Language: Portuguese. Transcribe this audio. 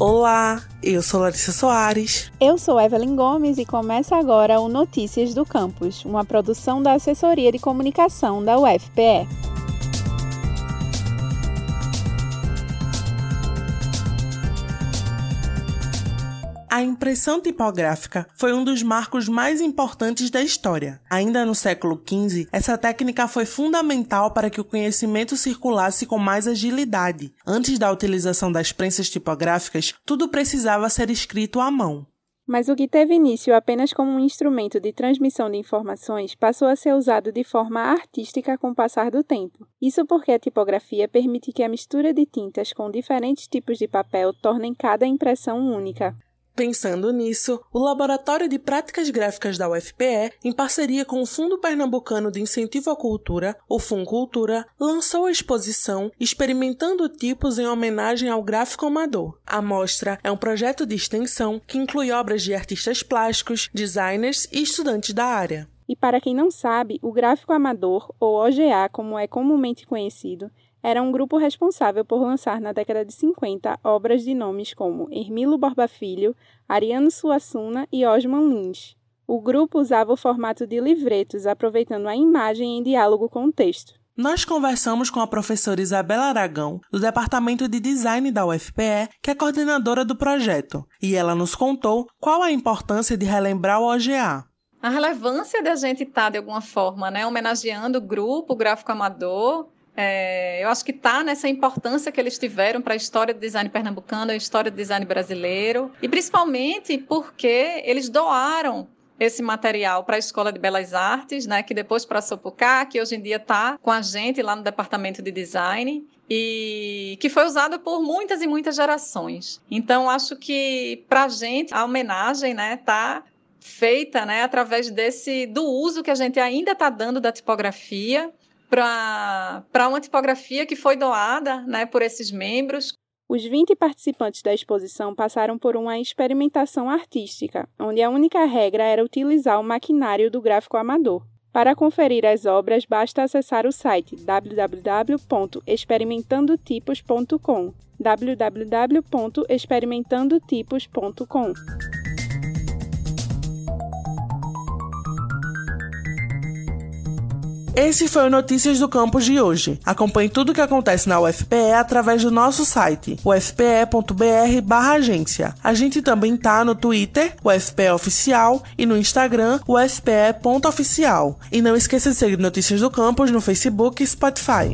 Olá, eu sou Larissa Soares. Eu sou Evelyn Gomes e começa agora o Notícias do Campus, uma produção da Assessoria de Comunicação da UFPE. A impressão tipográfica foi um dos marcos mais importantes da história. Ainda no século XV, essa técnica foi fundamental para que o conhecimento circulasse com mais agilidade. Antes da utilização das prensas tipográficas, tudo precisava ser escrito à mão. Mas o que teve início apenas como um instrumento de transmissão de informações passou a ser usado de forma artística com o passar do tempo. Isso porque a tipografia permite que a mistura de tintas com diferentes tipos de papel tornem cada impressão única. Pensando nisso, o Laboratório de Práticas Gráficas da UFPE, em parceria com o Fundo Pernambucano de Incentivo à Cultura, o Funcultura, lançou a exposição Experimentando Tipos em homenagem ao gráfico amador. A mostra é um projeto de extensão que inclui obras de artistas plásticos, designers e estudantes da área. E para quem não sabe, o gráfico amador, ou OGA como é comumente conhecido, era um grupo responsável por lançar na década de 50 obras de nomes como Hermilo Borba Filho, Ariano Suassuna e Osman Lins. O grupo usava o formato de livretos, aproveitando a imagem em diálogo com o texto. Nós conversamos com a professora Isabela Aragão, do Departamento de Design da UFPE, que é coordenadora do projeto, e ela nos contou qual a importância de relembrar o OGA. A relevância da gente estar, tá, de alguma forma, né, homenageando o grupo, o gráfico amador, é, eu acho que está nessa importância que eles tiveram para a história do design pernambucano, a história do design brasileiro, e principalmente porque eles doaram esse material para a Escola de Belas Artes, né, que depois passou para o CA, que hoje em dia está com a gente lá no departamento de design. E que foi usado por muitas e muitas gerações. Então, acho que para a gente a homenagem está né, tá feita né, através desse do uso que a gente ainda está dando da tipografia para uma tipografia que foi doada né, por esses membros. Os 20 participantes da exposição passaram por uma experimentação artística, onde a única regra era utilizar o maquinário do gráfico amador. Para conferir as obras, basta acessar o site www.experimentandotipos.com www.experimentandotipos.com Esse foi o Notícias do Campus de hoje. Acompanhe tudo o que acontece na UFPE através do nosso site, ufpe.br/agência. A gente também tá no Twitter, UFPE Oficial, e no Instagram, ufpe.oficial. E não esqueça de seguir Notícias do Campus no Facebook e Spotify.